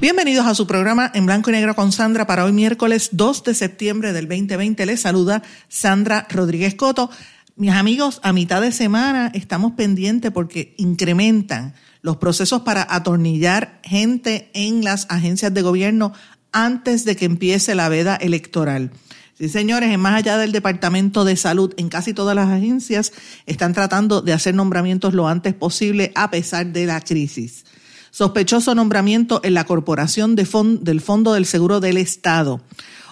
Bienvenidos a su programa en blanco y negro con Sandra para hoy miércoles 2 de septiembre del 2020. Les saluda Sandra Rodríguez Coto. Mis amigos, a mitad de semana estamos pendientes porque incrementan los procesos para atornillar gente en las agencias de gobierno antes de que empiece la veda electoral. Sí, señores, en más allá del Departamento de Salud, en casi todas las agencias están tratando de hacer nombramientos lo antes posible a pesar de la crisis. Sospechoso nombramiento en la Corporación de del Fondo del Seguro del Estado.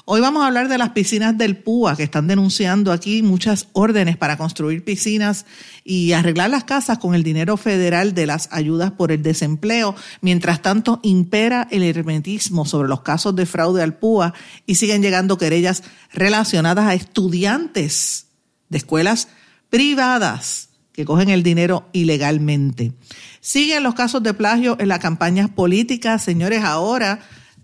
Hoy vamos a hablar de las piscinas del PUA, que están denunciando aquí muchas órdenes para construir piscinas y arreglar las casas con el dinero federal de las ayudas por el desempleo. Mientras tanto, impera el hermetismo sobre los casos de fraude al PUA y siguen llegando querellas relacionadas a estudiantes de escuelas privadas que cogen el dinero ilegalmente. Siguen los casos de plagio en las campañas políticas. Señores, ahora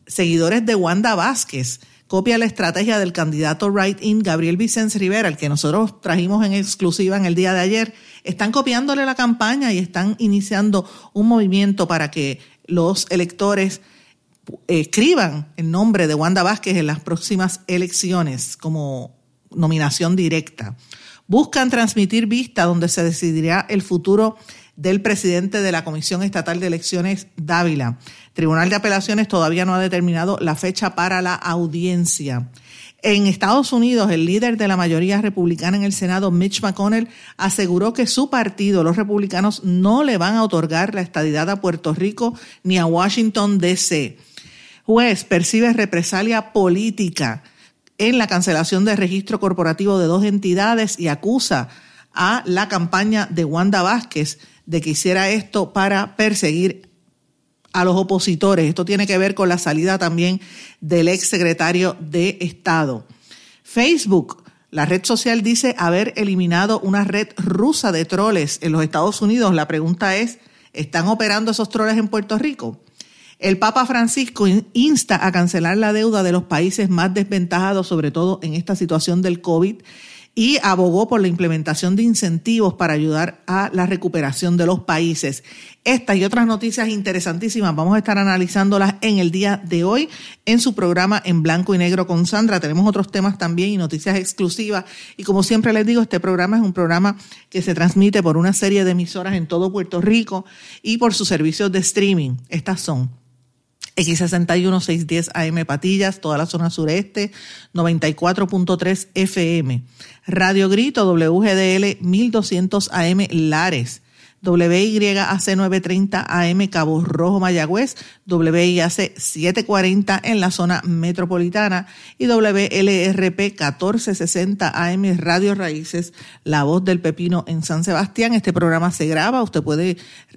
seguidores de Wanda Vázquez copia la estrategia del candidato Right-In Gabriel Vicente Rivera, el que nosotros trajimos en exclusiva en el día de ayer, están copiándole la campaña y están iniciando un movimiento para que los electores escriban el nombre de Wanda Vázquez en las próximas elecciones como nominación directa. Buscan transmitir vista donde se decidirá el futuro del presidente de la Comisión Estatal de Elecciones, Dávila. Tribunal de Apelaciones todavía no ha determinado la fecha para la audiencia. En Estados Unidos, el líder de la mayoría republicana en el Senado, Mitch McConnell, aseguró que su partido, los republicanos, no le van a otorgar la estadidad a Puerto Rico ni a Washington, D.C. Juez percibe represalia política en la cancelación del registro corporativo de dos entidades y acusa a la campaña de Wanda Vázquez de que hiciera esto para perseguir a los opositores. Esto tiene que ver con la salida también del ex secretario de Estado. Facebook, la red social dice haber eliminado una red rusa de troles en los Estados Unidos. La pregunta es, ¿están operando esos troles en Puerto Rico? El Papa Francisco insta a cancelar la deuda de los países más desventajados, sobre todo en esta situación del COVID y abogó por la implementación de incentivos para ayudar a la recuperación de los países. Estas y otras noticias interesantísimas vamos a estar analizándolas en el día de hoy en su programa en blanco y negro con Sandra. Tenemos otros temas también y noticias exclusivas. Y como siempre les digo, este programa es un programa que se transmite por una serie de emisoras en todo Puerto Rico y por sus servicios de streaming. Estas son X61 610 AM Patillas, toda la zona sureste, 94.3 FM. Radio Grito WGDL 1200 AM Lares. WYAC 930 AM Cabo Rojo Mayagüez, WIAC 740 en la zona metropolitana y WLRP 1460 AM Radio Raíces, La Voz del Pepino en San Sebastián. Este programa se graba, usted puede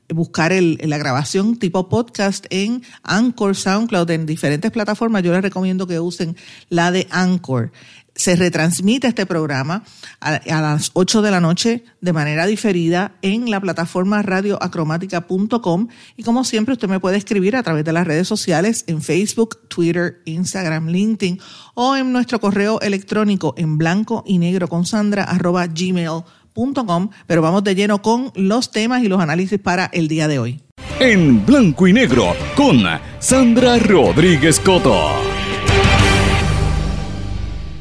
buscar la grabación tipo podcast en Anchor, SoundCloud, en diferentes plataformas. Yo les recomiendo que usen la de Anchor se retransmite este programa a, las 8 de la noche de manera diferida en la plataforma radioacromática.com y como siempre usted me puede escribir a través de las redes sociales en Facebook, Twitter, Instagram, LinkedIn o en nuestro correo electrónico en blanco y negro con sandra arroba gmail.com pero vamos de lleno con los temas y los análisis para el día de hoy. En blanco y negro con Sandra Rodríguez Coto.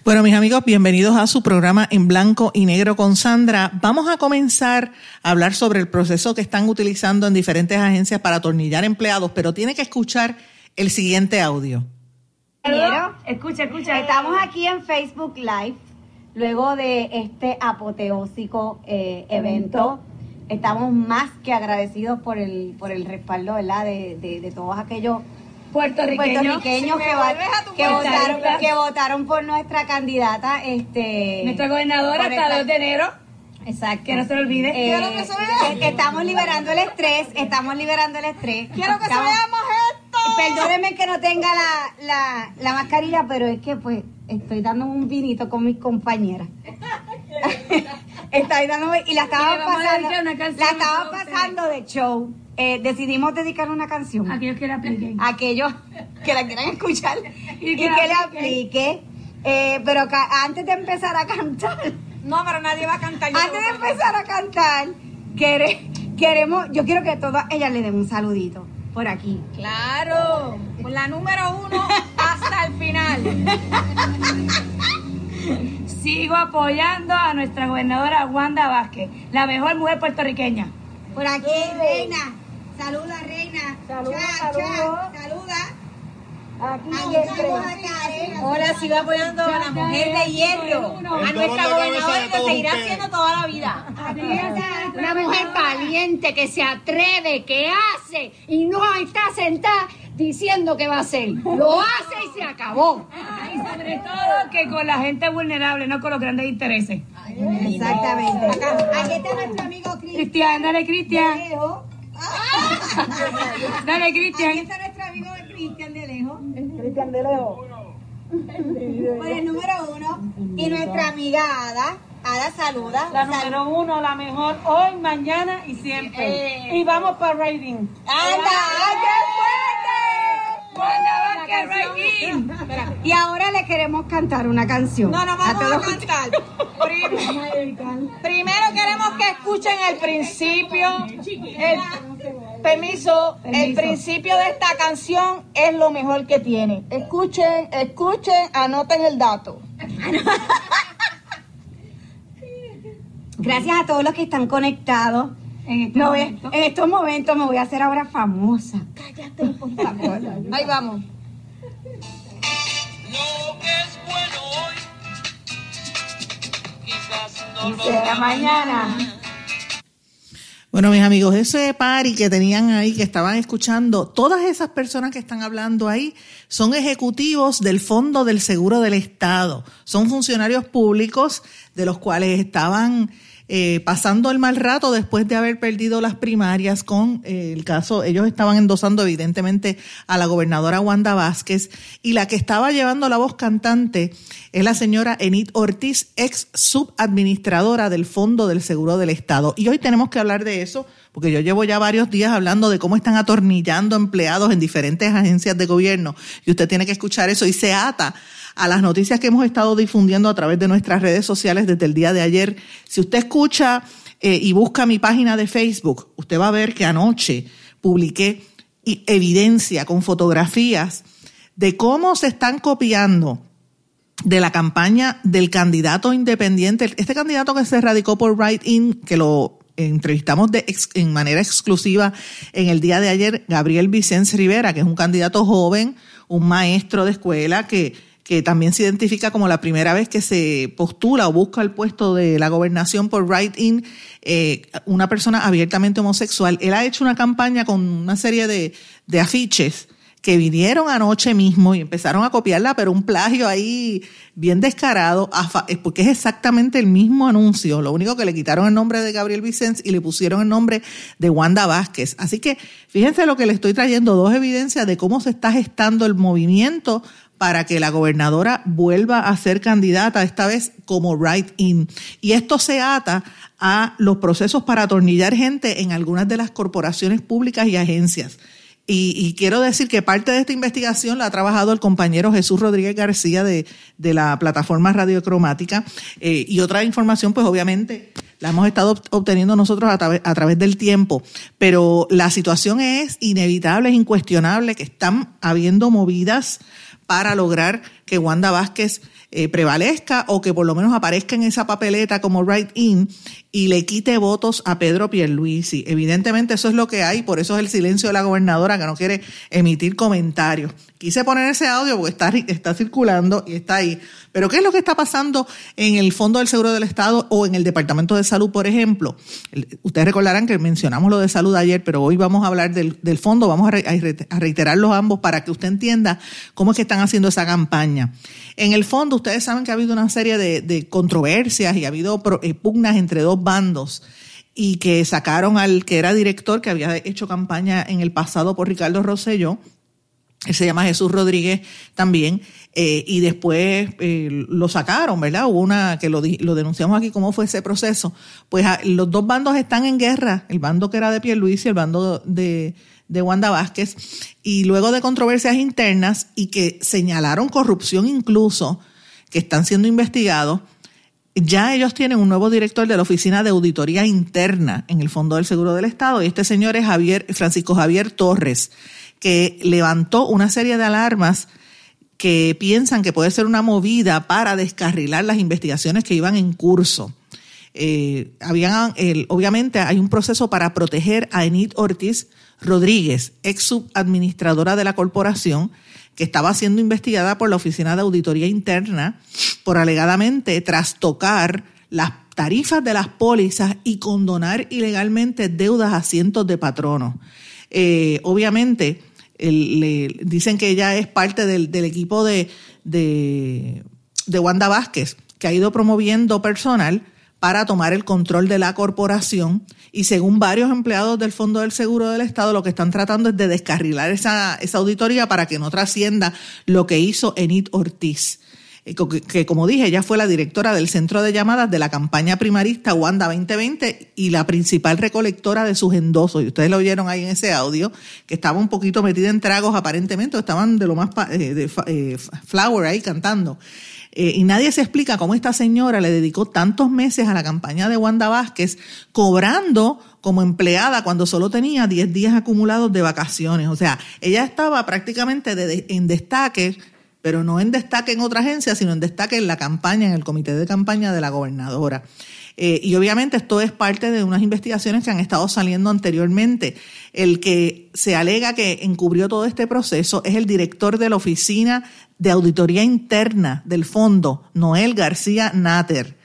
Bueno, mis amigos, bienvenidos a su programa en blanco y negro con Sandra. Vamos a comenzar a hablar sobre el proceso que están utilizando en diferentes agencias para atornillar empleados, pero tiene que escuchar el siguiente audio. Escucha, escucha. Estamos aquí en Facebook Live, luego de este apoteósico eh, evento. Estamos más que agradecidos por el, por el respaldo, ¿verdad? De, de, de todos aquellos puertorriqueños, que, votaron, que votaron por nuestra candidata. este Nuestra gobernadora hasta el 2 de enero. Exacto. Que no se lo olvide. Eh, Quiero que se vea. que estamos liberando el estrés, estamos liberando el estrés. Quiero que se Estamos- veamos esto. Perdónenme que no tenga la, la, la mascarilla, pero es que pues estoy dando un vinito con mis compañeras. estoy dando y la estaba pasando, la estaba pasando de show. Eh, decidimos dedicar una canción Aquellos que la apliquen. aquellos que la quieran escuchar y, Y que, que la la aplique. Eh, pero antes de empezar a cantar, No, pero nadie va a cantar. yo antes te de a empezar a cantar, quere- queremos, yo quiero que todas ellas le den un saludito por aquí. Claro, con la número uno hasta el final. Sigo apoyando a nuestra gobernadora Wanda Vázquez, la mejor mujer puertorriqueña. Por aquí, reina. Saluda, reina. Saluda, Cha, saluda. cha, saluda. Aquí Aquí estamos a Karen. Hola, sigo apoyando a la mujer de hierro, a nuestra gobernadora y lo seguirá haciendo toda la vida. Una mujer valiente que se atreve, que hace y no está sentada diciendo que va a hacer. Lo hace y se acabó. Y sobre todo que con la gente vulnerable, no con los grandes intereses. Exactamente. Aquí está nuestro amigo Cristian. Cristian, dale Cristian. Dale Aquí Cristian. está nuestro amigo Cristian de lejos. Cristian de lejos. Por el número uno. Y nuestra amiga Ada. Ada saluda. La Sal- número uno, la mejor, hoy, mañana y siempre. Y vamos para rating. ¡Anda! ¡Ay, qué fuerte! Wanda Vázquez, right in. Y ahora le queremos cantar una canción. No, no vamos a todos cantar. Prim- Primero que escuchen el principio. El, permiso, el principio de esta canción es lo mejor que tiene. Escuchen, escuchen, anoten el dato. Gracias a todos los que están conectados. En este voy- momento. en estos momentos me voy a hacer ahora famosa. Cállate, por favor. Ahí vamos. Lo que es bueno hoy, quizás no lo Será mañana. Bueno, mis amigos, ese party que tenían ahí, que estaban escuchando, todas esas personas que están hablando ahí son ejecutivos del Fondo del Seguro del Estado. Son funcionarios públicos de los cuales estaban eh, pasando el mal rato después de haber perdido las primarias con eh, el caso, ellos estaban endosando evidentemente a la gobernadora Wanda Vázquez y la que estaba llevando la voz cantante es la señora Enid Ortiz, ex subadministradora del Fondo del Seguro del Estado. Y hoy tenemos que hablar de eso porque yo llevo ya varios días hablando de cómo están atornillando empleados en diferentes agencias de gobierno y usted tiene que escuchar eso y se ata a las noticias que hemos estado difundiendo a través de nuestras redes sociales desde el día de ayer. Si usted escucha eh, y busca mi página de Facebook, usted va a ver que anoche publiqué evidencia con fotografías de cómo se están copiando de la campaña del candidato independiente, este candidato que se radicó por Right In, que lo entrevistamos de en manera exclusiva en el día de ayer, Gabriel Vicente Rivera, que es un candidato joven, un maestro de escuela que, que también se identifica como la primera vez que se postula o busca el puesto de la gobernación por Right In, eh, una persona abiertamente homosexual. Él ha hecho una campaña con una serie de, de afiches que vinieron anoche mismo y empezaron a copiarla, pero un plagio ahí bien descarado, porque es exactamente el mismo anuncio. Lo único que le quitaron el nombre de Gabriel Vicens y le pusieron el nombre de Wanda Vázquez. Así que fíjense lo que le estoy trayendo, dos evidencias de cómo se está gestando el movimiento para que la gobernadora vuelva a ser candidata, esta vez como right in. Y esto se ata a los procesos para atornillar gente en algunas de las corporaciones públicas y agencias. Y, quiero decir que parte de esta investigación la ha trabajado el compañero Jesús Rodríguez García de, de la plataforma Radiocromática. Eh, y otra información, pues obviamente la hemos estado ob- obteniendo nosotros a, través- a través del tiempo. Pero la situación es inevitable, es incuestionable que están habiendo movidas para lograr que Wanda Vázquez eh, prevalezca o que por lo menos aparezca en esa papeleta como right in y le quite votos a Pedro Pierluisi. Evidentemente eso es lo que hay, por eso es el silencio de la gobernadora que no quiere emitir comentarios. Quise poner ese audio porque está, está circulando y está ahí, Pero ¿qué es lo que está pasando en el Fondo del Seguro del Estado o en el Departamento de Salud, por ejemplo? Ustedes recordarán que mencionamos lo de salud ayer, pero hoy vamos a hablar del, fondo, vamos a, reiterarlos ambos para que usted entienda cómo es que están haciendo esa campaña. En el fondo, ustedes saben que ha habido una serie de, controversias y ha habido eh, pugnas entre dos bandos y que sacaron al que era director, que había hecho campaña en el pasado por Ricardo Rosselló, él se llama Jesús Rodríguez también, eh, y después eh, lo sacaron, ¿verdad? Hubo una que lo, lo denunciamos aquí, cómo fue ese proceso. Pues ah, los dos bandos están en guerra, el bando que era de Pierluisi y el bando de, de Wanda Vázquez, y luego de controversias internas y que señalaron corrupción incluso, que están siendo investigados, ya ellos tienen un nuevo director de la Oficina de Auditoría Interna en el Fondo del Seguro del Estado, y este señor es Francisco Javier Torres, que levantó una serie de alarmas que piensan que puede ser una movida para descarrilar las investigaciones que iban en curso. Eh, habían, obviamente hay un proceso para proteger a Enid Ortiz Rodríguez, ex subadministradora de la corporación, que estaba siendo investigada por la Oficina de Auditoría Interna por alegadamente trastocar las tarifas de las pólizas y condonar ilegalmente deudas a cientos de patronos. Eh, obviamente, le, dicen que ella es parte del, equipo de, de, Wanda Vázquez, que ha ido promoviendo personal para tomar el control de la corporación y según varios empleados del Fondo del Seguro del Estado lo que están tratando es de descarrilar esa, esa auditoría para que no trascienda lo que hizo Enid Ortiz. Eh, que como dije, ella fue la directora del centro de llamadas de la campaña primarista Wanda 2020 y la principal recolectora de sus endosos. Y ustedes lo oyeron ahí en ese audio, que estaba un poquito metida en tragos aparentemente, estaban de lo más eh, de, eh, flower ahí cantando. Y nadie se explica cómo esta señora le dedicó tantos meses a la campaña de Wanda Vázquez, cobrando como empleada cuando solo tenía 10 días acumulados de vacaciones. O sea, ella estaba prácticamente en destaque pero no en destaque en otra agencia, sino en destaque en la campaña, en el comité de campaña de la gobernadora. Eh, y obviamente esto es parte de unas investigaciones que han estado saliendo anteriormente. El que se alega que encubrió todo este proceso es el director de la Oficina de Auditoría Interna del Fondo, Noel García Natter,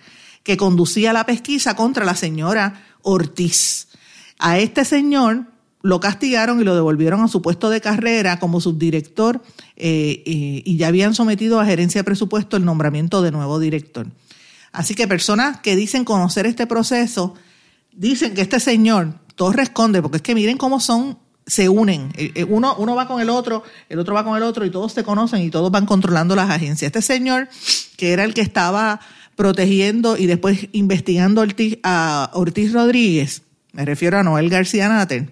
que conducía la pesquisa contra la señora Ortiz. A este señor lo castigaron y lo devolvieron a su puesto de carrera como subdirector eh, eh, y ya habían sometido a gerencia de presupuesto el nombramiento de nuevo director. Así que personas que dicen conocer este proceso, dicen que este señor, Torres Conde, porque es que miren cómo son, se unen. Eh, uno, uno va con el otro, el otro va con el otro y todos se conocen y todos van controlando las agencias. Este señor, que era el que estaba protegiendo y después investigando a Ortiz Rodríguez, me refiero a Noel García Nater,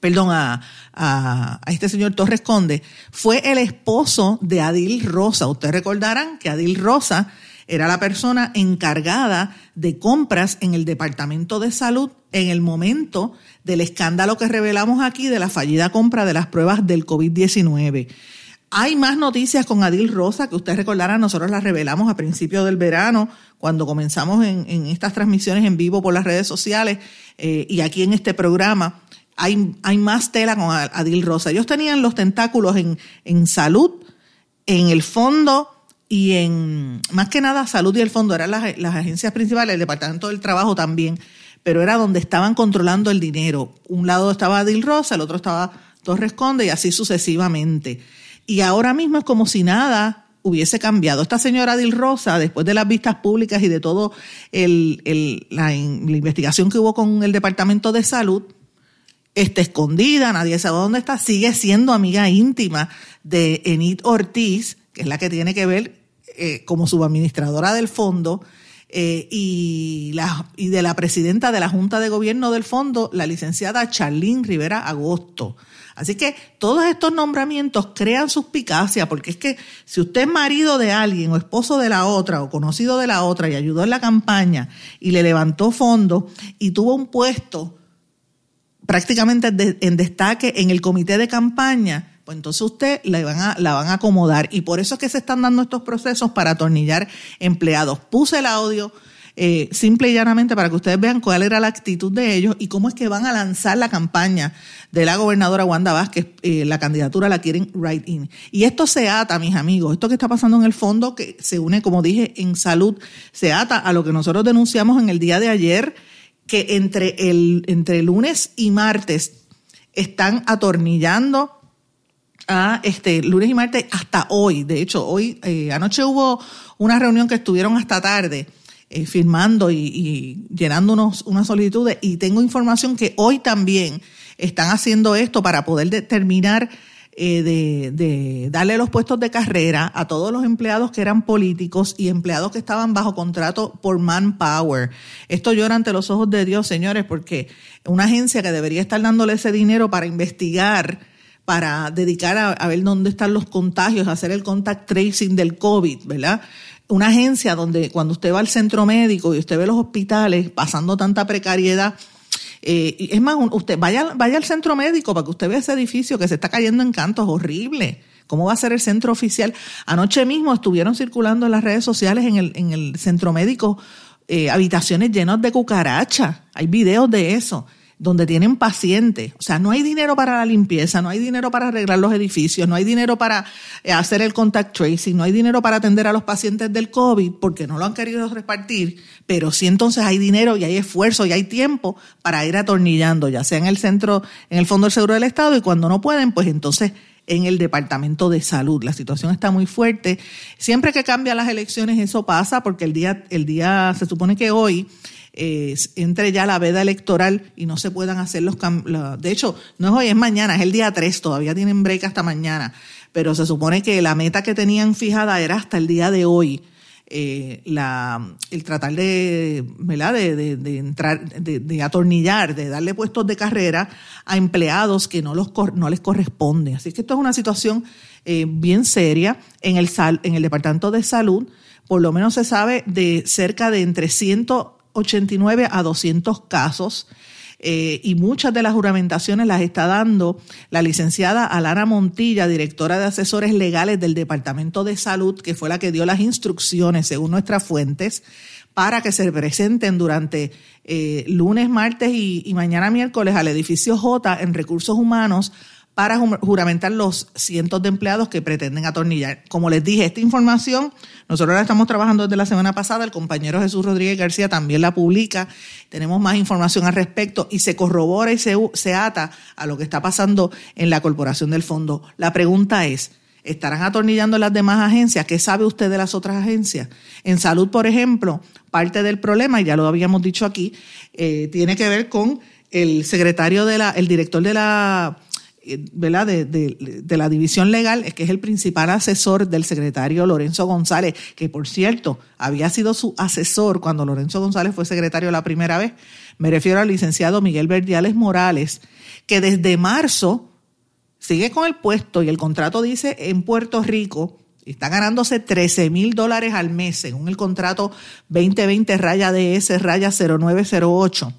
perdón, a, a, este señor Torres Conde, fue el esposo de Adil Rosa. Ustedes recordarán que Adil Rosa era la persona encargada de compras en el Departamento de Salud en el momento del escándalo que revelamos aquí de la fallida compra de las pruebas del COVID-19. Hay más noticias con Adil Rosa que ustedes recordarán, nosotros las revelamos a principios del verano, cuando comenzamos en, estas transmisiones en vivo por las redes sociales eh, y aquí en este programa hay, hay más tela con Adil Rosa. Ellos tenían los tentáculos en, en salud, en el fondo y en, más que nada, salud y el fondo, eran las, las agencias principales, el Departamento del Trabajo también, pero era donde estaban controlando el dinero. Un lado estaba Adil Rosa, el otro estaba Torres Conde y así sucesivamente. Y ahora mismo es como si nada hubiese cambiado. Esta señora Adil Rosa, después de las vistas públicas y de todo el, el, la, la investigación que hubo con el Departamento de Salud, está escondida, nadie sabe dónde está, sigue siendo amiga íntima de Enid Ortiz, que es la que tiene que ver eh, como subadministradora del fondo, eh, y, y de la presidenta de la Junta de Gobierno del fondo, la licenciada Charlene Rivera Agosto. Así que todos estos nombramientos crean suspicacia, porque es que si usted es marido de alguien o esposo de la otra o conocido de la otra y ayudó en la campaña y le levantó fondos y tuvo un puesto prácticamente en destaque en el comité de campaña, pues entonces usted la van, a, acomodar. Y por eso es que se están dando estos procesos para atornillar empleados. Puse el audio eh, simple y llanamente para que ustedes vean cuál era la actitud de ellos y cómo es que van a lanzar la campaña de la gobernadora Wanda Vázquez. Eh, la candidatura la quieren right in. Y esto se ata, mis amigos, esto que está pasando en el fondo, que se une, como dije, en salud, se ata a lo que nosotros denunciamos en el día de ayer, que entre el entre lunes y martes están atornillando a este lunes y martes hasta hoy. De hecho, hoy eh, anoche hubo una reunión que estuvieron hasta tarde eh, firmando y, y llenando unos, unas solicitudes y tengo información que hoy también están haciendo esto para poder determinar eh, de, de, darle los puestos de carrera a todos los empleados que eran políticos y empleados que estaban bajo contrato por Manpower. Esto llora ante los ojos de Dios, señores, porque una agencia que debería estar dándole ese dinero para investigar, para dedicar a, ver dónde están los contagios, hacer el contact tracing del COVID, ¿verdad? Una agencia donde cuando usted va al centro médico y usted ve los hospitales pasando tanta precariedad, eh, es más, usted vaya, vaya al centro médico para que usted vea ese edificio que se está cayendo en cantos, horrible. ¿Cómo va a ser el centro oficial? Anoche mismo estuvieron circulando en las redes sociales en el, en el centro médico eh, habitaciones llenas de cucarachas. Hay videos de eso donde tienen pacientes. O sea, no hay dinero para la limpieza, no hay dinero para arreglar los edificios, no hay dinero para eh, hacer el contact tracing, no hay dinero para atender a los pacientes del COVID porque no lo han querido repartir, pero sí entonces hay dinero y hay esfuerzo y hay tiempo para ir atornillando, ya sea en el centro, en el Fondo del Seguro del Estado y cuando no pueden, pues entonces en el Departamento de Salud. La situación está muy fuerte. Siempre que cambian las elecciones eso pasa porque el día, el día, se supone que hoy eh, entre ya la veda electoral y no se puedan hacer los cambios. De hecho, no es hoy, es mañana, es el día 3, todavía tienen break hasta mañana, pero se supone que la meta que tenían fijada era hasta el día de hoy. Eh, la, el tratar de, ¿verdad? De, de, de entrar, de, de, atornillar, de darle puestos de carrera a empleados que no, los, no les corresponde. Así que esto es una situación eh, bien seria. En el, en el Departamento de Salud, por lo menos se sabe de cerca de entre 100 89 a 200 casos. Eh, y muchas de las juramentaciones las está dando la licenciada Alana Montilla, directora de asesores legales del Departamento de Salud, que fue la que dio las instrucciones, según nuestras fuentes, para que se presenten durante eh, lunes, martes y, y mañana miércoles al edificio J en recursos humanos para juramentar los cientos de empleados que pretenden atornillar. Como les dije, esta información nosotros la estamos trabajando desde la semana pasada, el compañero Jesús Rodríguez García también la publica, tenemos más información al respecto y se corrobora y se, se ata a lo que está pasando en la Corporación del Fondo. La pregunta es, ¿estarán atornillando las demás agencias? ¿Qué sabe usted de las otras agencias? En salud, por ejemplo, parte del problema, y ya lo habíamos dicho aquí, eh, tiene que ver con el secretario de la, el director de la ¿verdad? De, de, de, la división legal, es que es el principal asesor del secretario Lorenzo González, que por cierto había sido su asesor cuando Lorenzo González fue secretario la primera vez. Me refiero al licenciado Miguel Verdiales Morales, que desde marzo sigue con el puesto y el contrato dice en Puerto Rico, está ganándose 13 mil dólares al mes, según el contrato 2020 raya DS raya 0908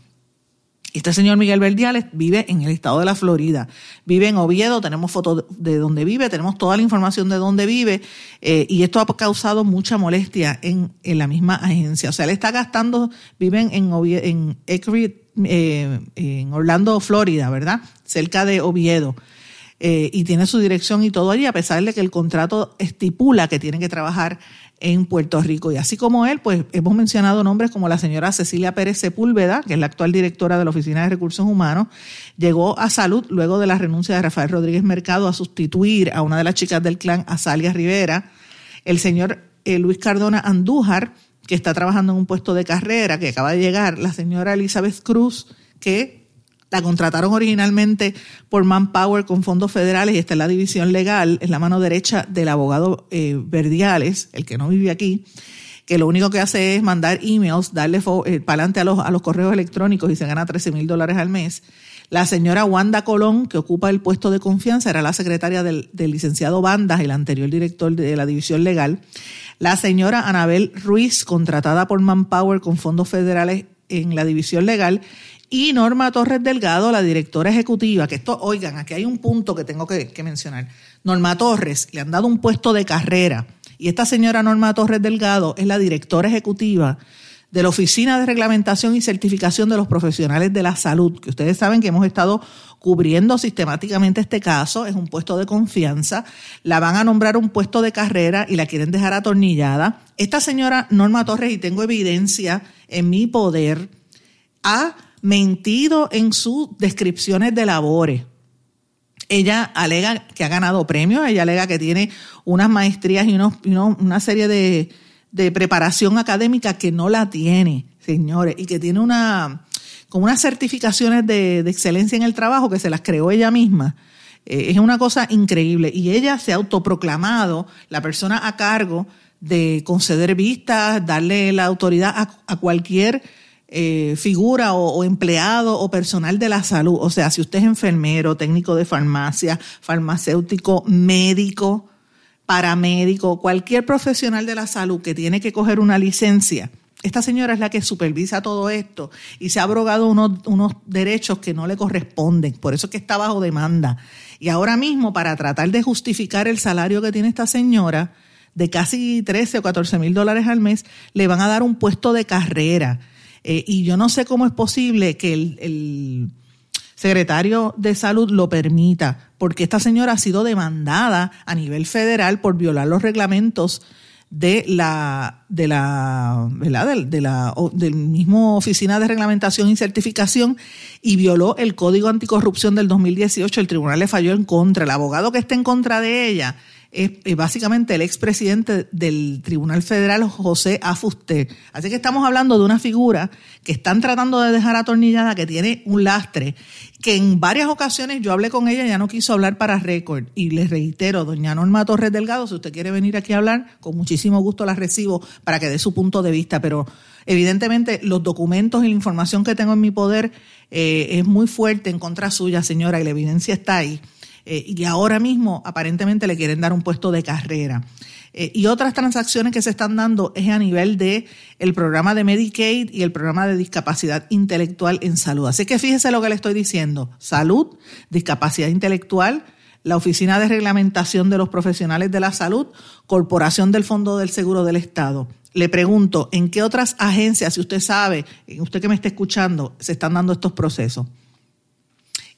este señor Miguel Verdiales vive en el estado de la Florida, vive en Oviedo, tenemos fotos de dónde vive, tenemos toda la información de dónde vive eh, y esto ha causado mucha molestia en, en, la misma agencia. O sea, él está gastando, viven en, en, eh, en Orlando, Florida, ¿verdad? Cerca de Oviedo. Eh, y tiene su dirección y todo allí, a pesar de que el contrato estipula que tiene que trabajar en Puerto Rico. Y así como él, pues hemos mencionado nombres como la señora Cecilia Pérez Sepúlveda, que es la actual directora de la Oficina de Recursos Humanos, llegó a salud luego de la renuncia de Rafael Rodríguez Mercado a sustituir a una de las chicas del clan, Azalia Rivera. El señor eh, Luis Cardona Andújar, que está trabajando en un puesto de carrera, que acaba de llegar, la señora Elizabeth Cruz, que la contrataron originalmente por Manpower con fondos federales y está en la división legal, es la mano derecha del abogado eh, Verdiales, el que no vive aquí, que lo único que hace es mandar emails, darle eh, para adelante a los, a los correos electrónicos y se gana 13 mil dólares al mes. La señora Wanda Colón, que ocupa el puesto de confianza, era la secretaria del, del licenciado Bandas, el anterior director de la división legal. La señora Anabel Ruiz, contratada por Manpower con fondos federales en la división legal y Norma Torres Delgado, la directora ejecutiva, que esto, oigan, aquí hay un punto que tengo que, mencionar. Norma Torres le han dado un puesto de carrera y esta señora Norma Torres Delgado es la directora ejecutiva de la Oficina de Reglamentación y Certificación de los Profesionales de la Salud, que ustedes saben que hemos estado cubriendo sistemáticamente este caso, es un puesto de confianza, la van a nombrar un puesto de carrera y la quieren dejar atornillada. Esta señora Norma Torres, y tengo evidencia en mi poder, ha mentido en sus descripciones de labores. Ella alega que ha ganado premios, ella alega que tiene unas maestrías y, una serie de, de preparación académica que no la tiene, señores, y que tiene una, con unas certificaciones de, excelencia en el trabajo que se las creó ella misma. Eh, es una cosa increíble. Y ella se ha autoproclamado la persona a cargo de conceder vistas, darle la autoridad a, cualquier eh, figura o, empleado o personal de la salud. O sea, si usted es enfermero, técnico de farmacia, farmacéutico, médico, paramédico, cualquier profesional de la salud que tiene que coger una licencia, esta señora es la que supervisa todo esto y se ha abrogado unos, unos derechos que no le corresponden. Por eso es que está bajo demanda. Y ahora mismo, para tratar de justificar el salario que tiene esta señora, de casi 13 o 14 mil dólares al mes, le van a dar un puesto de carrera. Eh, y yo no sé cómo es posible que el secretario de salud lo permita, porque esta señora ha sido demandada a nivel federal por violar los reglamentos de la de la ¿verdad? De, la del mismo oficina de reglamentación y certificación y violó el código anticorrupción del 2018 el tribunal le falló en contra el abogado que está en contra de ella es, básicamente el expresidente del Tribunal Federal, José Afusté. Así que estamos hablando de una figura que están tratando de dejar atornillada, que tiene un lastre, que en varias ocasiones yo hablé con ella, ya no quiso hablar para récord. Y les reitero, doña Norma Torres Delgado, si usted quiere venir aquí a hablar, con muchísimo gusto la recibo para que dé su punto de vista, pero evidentemente los documentos y la información que tengo en mi poder eh, es muy fuerte en contra suya, señora, y la evidencia está ahí. Eh, y ahora mismo aparentemente le quieren dar un puesto de carrera. Eh, y otras transacciones que se están dando es a nivel de el programa de Medicaid y el programa de discapacidad intelectual en salud. Así que fíjese lo que le estoy diciendo. Salud, discapacidad intelectual, la Oficina de Reglamentación de los Profesionales de la Salud, Corporación del Fondo del Seguro del Estado. Le pregunto, ¿en qué otras agencias, si usted sabe, usted que me está escuchando, se están dando estos procesos?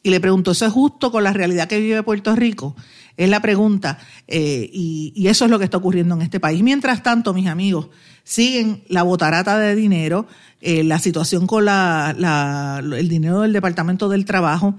Y le pregunto, ¿eso es justo con la realidad que vive Puerto Rico? Es la pregunta. Eh, y, eso es lo que está ocurriendo en este país. Mientras tanto, mis amigos, siguen la botarata de dinero, eh, la situación con la, el dinero del Departamento del Trabajo.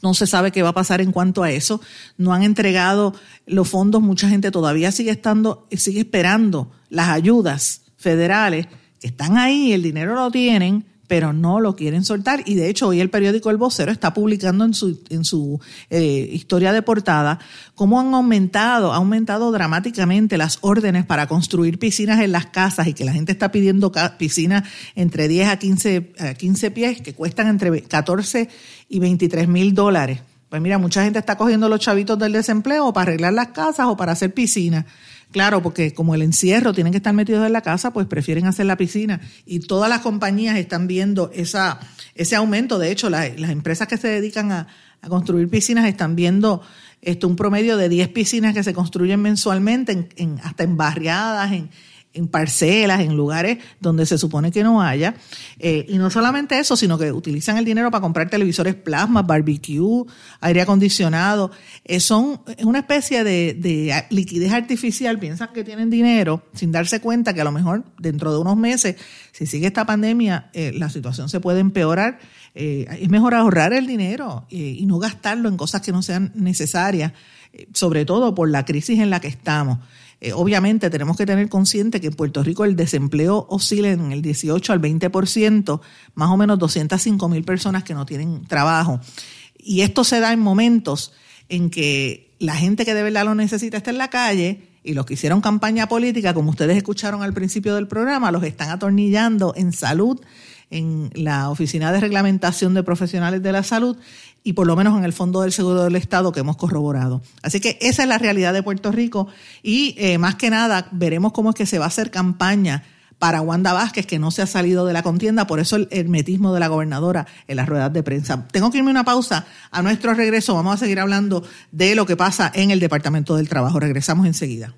No se sabe qué va a pasar en cuanto a eso. No han entregado los fondos. Mucha gente todavía sigue estando, sigue esperando las ayudas federales que están ahí, el dinero lo tienen, pero no lo quieren soltar. Y de hecho, hoy el periódico El Vocero está publicando en su, en su eh, historia de portada cómo han aumentado, ha aumentado dramáticamente las órdenes para construir piscinas en las casas y que la gente está pidiendo piscinas entre 10 a 15, a 15 pies que cuestan entre 14 y 23 mil dólares. Pues mira, mucha gente está cogiendo los chavitos del desempleo para arreglar las casas o para hacer piscinas. Claro, porque como el encierro tienen que estar metidos en la casa, pues prefieren hacer la piscina. Y todas las compañías están viendo esa, ese aumento. De hecho, las empresas que se dedican a, construir piscinas están viendo esto, un promedio de 10 piscinas que se construyen mensualmente, en, hasta en barriadas, en, en parcelas, en lugares donde se supone que no haya. Eh, y no solamente eso, sino que utilizan el dinero para comprar televisores plasma, barbecue, aire acondicionado. Eh, son, una especie de, liquidez artificial. Piensan que tienen dinero sin darse cuenta que a lo mejor dentro de unos meses, si sigue esta pandemia, eh, la situación se puede empeorar. es mejor ahorrar el dinero y no gastarlo en cosas que no sean necesarias, sobre todo por la crisis en la que estamos. Eh, obviamente tenemos que tener consciente que en Puerto Rico el desempleo oscila en el 18 al 20%, más o menos 205 mil personas que no tienen trabajo. Y esto se da en momentos en que la gente que de verdad lo necesita está en la calle y los que hicieron campaña política, como ustedes escucharon al principio del programa, los están atornillando en salud, en la Oficina de Reglamentación de Profesionales de la Salud y por lo menos en el Fondo del Seguro del Estado que hemos corroborado. Así que esa es la realidad de Puerto Rico y eh, más que nada veremos cómo es que se va a hacer campaña para Wanda Vázquez, que no se ha salido de la contienda, por eso el hermetismo de la gobernadora en las ruedas de prensa. Tengo que irme una pausa. A nuestro regreso vamos a seguir hablando de lo que pasa en el Departamento del Trabajo. Regresamos enseguida.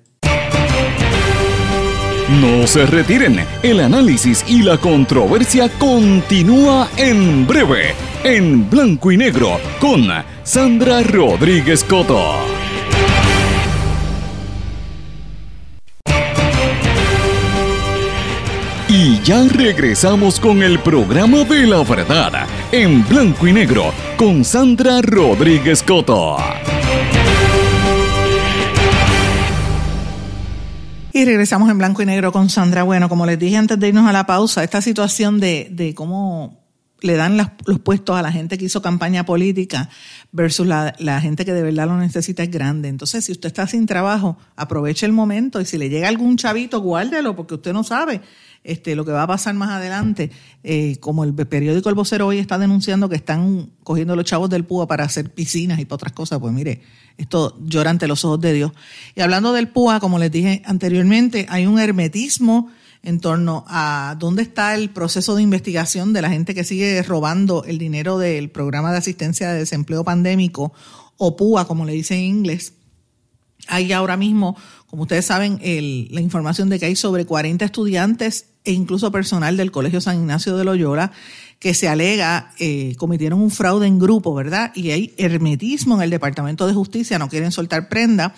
No se retiren, el análisis y la controversia continúa en breve, en blanco y negro, con Sandra Rodríguez Coto. Y ya regresamos con el programa de la verdad, en blanco y negro, con Sandra Rodríguez Coto. Y regresamos en blanco y negro con Sandra. Bueno, como les dije antes de irnos a la pausa, esta situación de, de cómo le dan las- los puestos a la gente que hizo campaña política versus la, gente que de verdad lo necesita es grande. Entonces, si usted está sin trabajo, aproveche el momento y si le llega algún chavito, guárdelo porque usted no sabe este, lo que va a pasar más adelante. Eh, como el periódico El Vocero hoy está denunciando que están cogiendo los chavos del PUA para hacer piscinas y para otras cosas, pues mire, esto llora ante los ojos de Dios. Y hablando del PUA, como les dije anteriormente, hay un hermetismo en torno a dónde está el proceso de investigación de la gente que sigue robando el dinero del programa de asistencia de desempleo pandémico o PUA, como le dicen en inglés. Hay ahora mismo, como ustedes saben, el- la información de que hay sobre 40 estudiantes e incluso personal del Colegio San Ignacio de Loyola que se alega eh, cometieron un fraude en grupo, ¿verdad? Y hay hermetismo en el Departamento de Justicia, no quieren soltar prenda,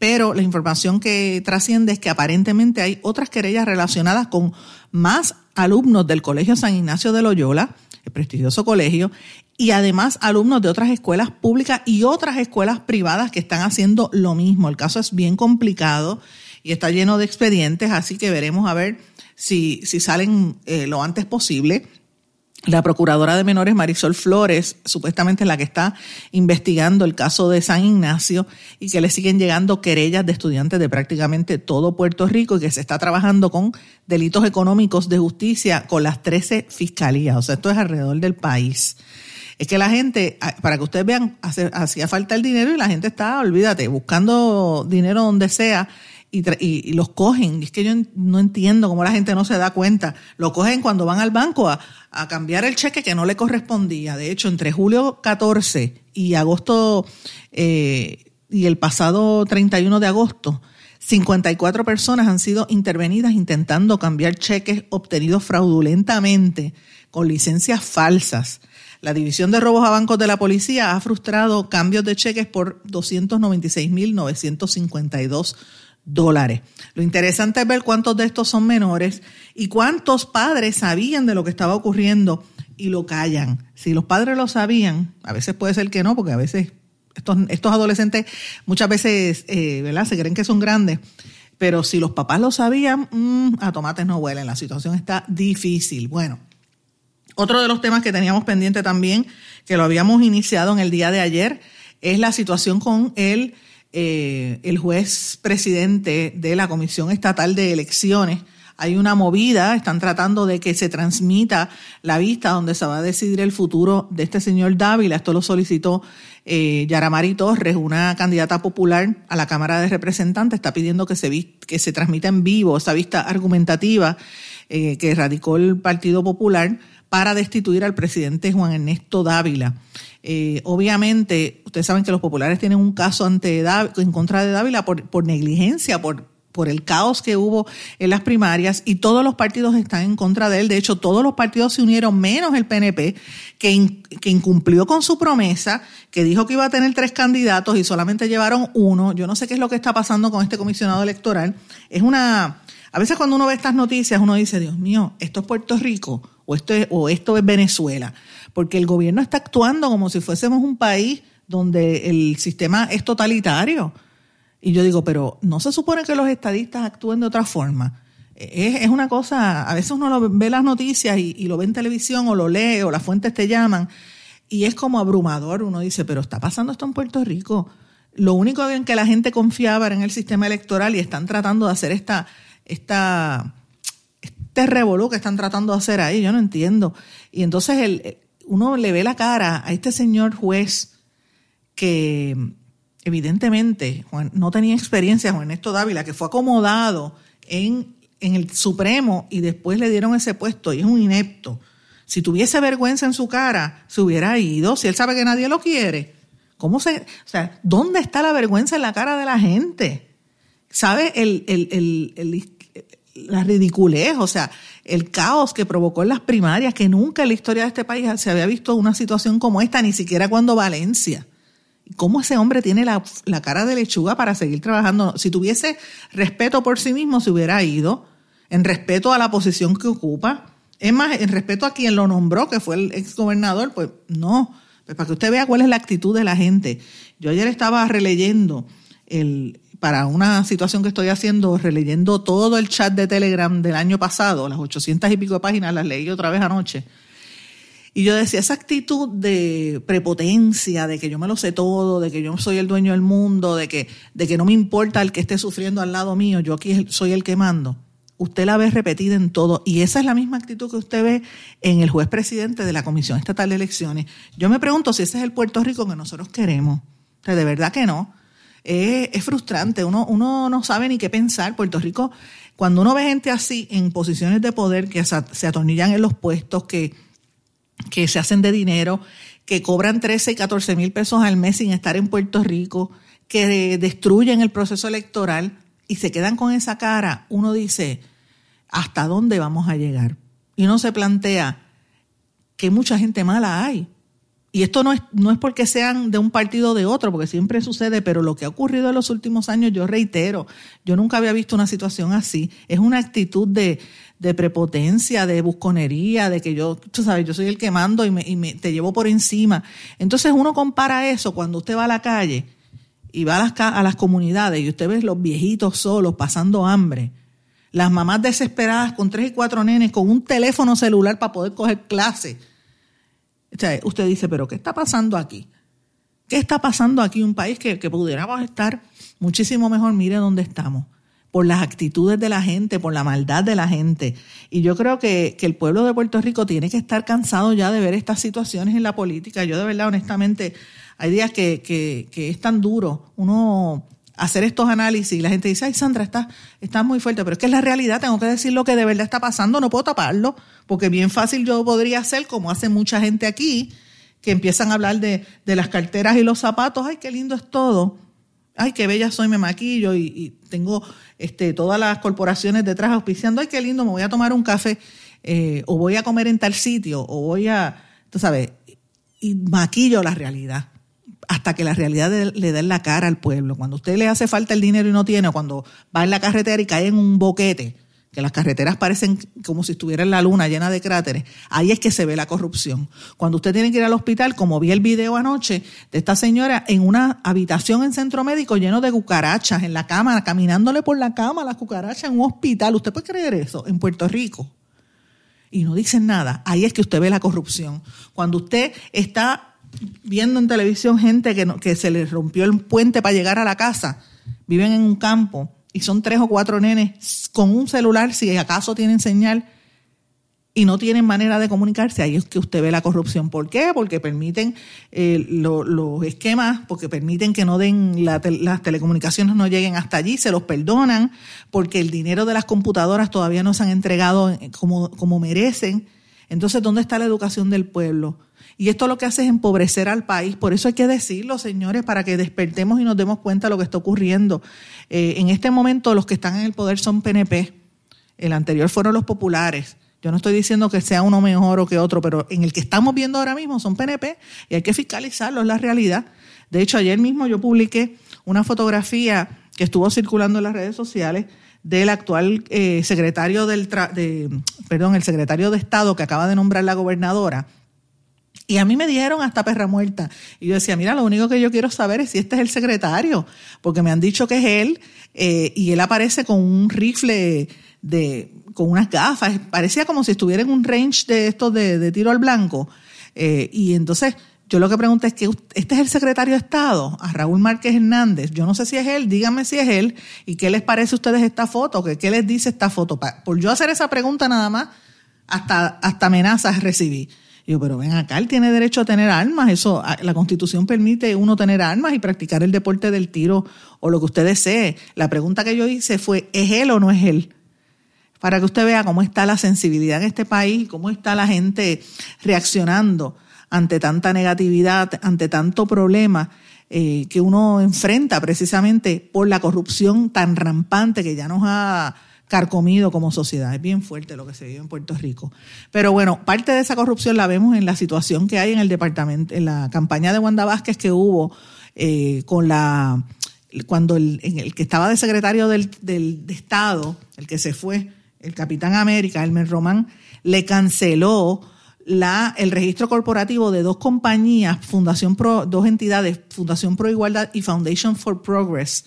pero la información que trasciende es que aparentemente hay otras querellas relacionadas con más alumnos del Colegio San Ignacio de Loyola, el prestigioso colegio, y además alumnos de otras escuelas públicas y otras escuelas privadas que están haciendo lo mismo. El caso es bien complicado y está lleno de expedientes, así que veremos a ver si, si salen eh, lo antes posible. La procuradora de menores Marisol Flores, supuestamente es la que está investigando el caso de San Ignacio y que le siguen llegando querellas de estudiantes de prácticamente todo Puerto Rico y que se está trabajando con delitos económicos de justicia con las 13 fiscalías. O sea, esto es alrededor del país. Es que la gente, para que ustedes vean, hacía falta el dinero y la gente está, olvídate, buscando dinero donde sea y, los cogen. Y es que yo no entiendo cómo la gente no se da cuenta. Lo cogen cuando van al banco a, a cambiar el cheque que no le correspondía. De hecho, entre julio 14 y agosto eh, y el pasado 31 de agosto, 54 personas han sido intervenidas intentando cambiar cheques obtenidos fraudulentamente con licencias falsas. La División de Robos a Bancos de la Policía ha frustrado cambios de cheques por 296.952 dólares. Lo interesante es ver cuántos de estos son menores y cuántos padres sabían de lo que estaba ocurriendo y lo callan. Si los padres lo sabían, a veces puede ser que no, porque a veces estos, adolescentes muchas veces eh, ¿verdad? se creen que son grandes. Pero si los papás lo sabían, mm, a tomates no huelen. La situación está difícil. Bueno, otro de los temas que teníamos pendiente también, que lo habíamos iniciado en el día de ayer, es la situación con el, eh, el juez presidente de la Comisión Estatal de Elecciones. Hay una movida, están tratando de que se transmita la vista donde se va a decidir el futuro de este señor Dávila. Esto lo solicitó eh, Yaramari Torres, una candidata popular a la Cámara de Representantes. Está pidiendo que se, que se transmita en vivo esa vista argumentativa eh, que radicó el Partido Popular para destituir al presidente Juan Ernesto Dávila. Eh, obviamente, ustedes saben que los populares tienen un caso ante Dáv- en contra de Dávila por, por negligencia, por, por el caos que hubo en las primarias y todos los partidos están en contra de él. De hecho, todos los partidos se unieron, menos el PNP, que, que incumplió con su promesa, que dijo que iba a tener tres candidatos y solamente llevaron uno. Yo no sé qué es lo que está pasando con este comisionado electoral. Es una... A veces cuando uno ve estas noticias, uno dice, Dios mío, ¿esto es Puerto Rico o esto es, Venezuela? Porque el gobierno está actuando como si fuésemos un país donde el sistema es totalitario. Y yo digo, pero no se supone que los estadistas actúen de otra forma. Es, es una cosa, a veces uno lo ve las noticias y, y lo ve en televisión o lo lee o las fuentes te llaman y es como abrumador. Uno dice, pero está pasando esto en Puerto Rico. Lo único en que la gente confiaba era en el sistema electoral y están tratando de hacer esta, esta, este revolú que están tratando de hacer ahí. Yo no entiendo. Y entonces el, uno le ve la cara a este señor juez que evidentemente Juan, no tenía experiencia, Juan Ernesto Dávila, que fue acomodado en, en el Supremo y después le dieron ese puesto y es un inepto. Si tuviese vergüenza en su cara, se hubiera ido, si él sabe que nadie lo quiere. ¿Cómo se, o sea, ¿dónde está la vergüenza en la cara de la gente? ¿Sabe el, el, el, el la ridiculez, o sea, el caos que provocó en las primarias, que nunca en la historia de este país se había visto una situación como esta, ni siquiera cuando Valencia. ¿Cómo ese hombre tiene la, la cara de lechuga para seguir trabajando? Si tuviese respeto por sí mismo, se hubiera ido, en respeto a la posición que ocupa. Es más, en respeto a quien lo nombró, que fue el ex gobernador, pues no. Pues para que usted vea cuál es la actitud de la gente. Yo ayer estaba releyendo el, para una situación que estoy haciendo, releyendo todo el chat de Telegram del año pasado, las 800 y pico de páginas, las leí otra vez anoche. Y yo decía, esa actitud de prepotencia, de que yo me lo sé todo, de que yo soy el dueño del mundo, de que, de que no me importa el que esté sufriendo al lado mío, yo aquí soy el que mando. Usted la ve repetida en todo. Y esa es la misma actitud que usted ve en el juez presidente de la Comisión Estatal de Elecciones. Yo me pregunto si ese es el Puerto Rico que nosotros queremos. O sea, de verdad que no. Es, es frustrante. Uno, uno no sabe ni qué pensar. Puerto Rico, cuando uno ve gente así en posiciones de poder que se atornillan en los puestos, que que se hacen de dinero, que cobran 13 y 14 mil pesos al mes sin estar en Puerto Rico, que destruyen el proceso electoral y se quedan con esa cara, uno dice, ¿hasta dónde vamos a llegar? Y uno se plantea que mucha gente mala hay. Y esto no es, no es porque sean de un partido o de otro, porque siempre sucede, pero lo que ha ocurrido en los últimos años, yo reitero, yo nunca había visto una situación así. Es una actitud de, de prepotencia, de busconería, de que yo, tú sabes, yo soy el que mando y, me, y me, te llevo por encima. Entonces uno compara eso cuando usted va a la calle y va a las, a las comunidades y usted ve los viejitos solos pasando hambre, las mamás desesperadas con tres y cuatro nenes con un teléfono celular para poder coger clase. Usted dice, pero ¿qué está pasando aquí? ¿Qué está pasando aquí? Un país que, que pudiéramos estar muchísimo mejor, mire dónde estamos por las actitudes de la gente, por la maldad de la gente. Y yo creo que, que, el pueblo de Puerto Rico tiene que estar cansado ya de ver estas situaciones en la política. Yo de verdad, honestamente, hay días que, que, que es tan duro uno hacer estos análisis y la gente dice, ay Sandra, está, está muy fuerte, pero es que es la realidad, tengo que decir lo que de verdad está pasando, no puedo taparlo, porque bien fácil yo podría hacer, como hace mucha gente aquí, que empiezan a hablar de, de las carteras y los zapatos, ay, qué lindo es todo ay, qué bella soy, me maquillo y, tengo este, todas las corporaciones detrás auspiciando, ay, qué lindo, me voy a tomar un café eh, o voy a comer en tal sitio o voy a, tú sabes, y maquillo la realidad hasta que la realidad le dé la cara al pueblo. Cuando usted le hace falta el dinero y no tiene, cuando va en la carretera y cae en un boquete, que las carreteras parecen como si estuviera en la luna llena de cráteres, ahí es que se ve la corrupción. Cuando usted tiene que ir al hospital, como vi el video anoche de esta señora en una habitación en centro médico lleno de cucarachas en la cama, caminándole por la cama las cucarachas en un hospital, ¿usted puede creer eso? En Puerto Rico. Y no dicen nada, ahí es que usted ve la corrupción. Cuando usted está viendo en televisión gente que, no, que se le rompió el puente para llegar a la casa, viven en un campo, y son tres o cuatro nenes con un celular, si acaso tienen señal, y no tienen manera de comunicarse, ahí es que usted ve la corrupción. ¿Por qué? Porque permiten eh, lo, los esquemas, porque permiten que no den la, las telecomunicaciones no lleguen hasta allí, se los perdonan, porque el dinero de las computadoras todavía no se han entregado como, como merecen. Entonces, ¿dónde está la educación del pueblo? Y esto lo que hace es empobrecer al país. Por eso hay que decirlo, señores, para que despertemos y nos demos cuenta de lo que está ocurriendo. Eh, en este momento los que están en el poder son PNP. El anterior fueron los populares. Yo no estoy diciendo que sea uno mejor o que otro, pero en el que estamos viendo ahora mismo son PNP y hay que fiscalizarlo, es la realidad. De hecho, ayer mismo yo publiqué una fotografía que estuvo circulando en las redes sociales del actual eh, secretario del de, perdón, el secretario de Estado que acaba de nombrar la gobernadora, y a mí me dijeron hasta perra muerta. Y yo decía, mira, lo único que yo quiero saber es si este es el secretario, porque me han dicho que es él, eh, y él aparece con un rifle de, con unas gafas, parecía como si estuviera en un range de estos de, tiro al blanco. Eh, y entonces yo lo que pregunto es que este es el secretario de Estado, a Raúl Márquez Hernández. Yo no sé si es él, díganme si es él, y qué les parece a ustedes esta foto, ¿Qué, qué les dice esta foto. Por yo hacer esa pregunta nada más, hasta, hasta amenazas recibí. Digo, pero ven acá, él tiene derecho a tener armas. Eso, la constitución permite uno tener armas y practicar el deporte del tiro o lo que usted desee. La pregunta que yo hice fue, ¿es él o no es él? Para que usted vea cómo está la sensibilidad en este país, cómo está la gente reaccionando ante tanta negatividad, ante tanto problema eh, que uno enfrenta precisamente por la corrupción tan rampante que ya nos ha carcomido como sociedad. Es bien fuerte lo que se vive en Puerto Rico. Pero bueno, parte de esa corrupción la vemos en la situación que hay en el departamento, en la campaña de Wanda Vázquez que hubo eh, con la cuando el, el, que estaba de secretario del, del de Estado, el que se fue, el capitán América, Elmer Román, le canceló la, el registro corporativo de dos compañías, Fundación Pro, dos entidades, Fundación Pro Igualdad y Foundation for Progress,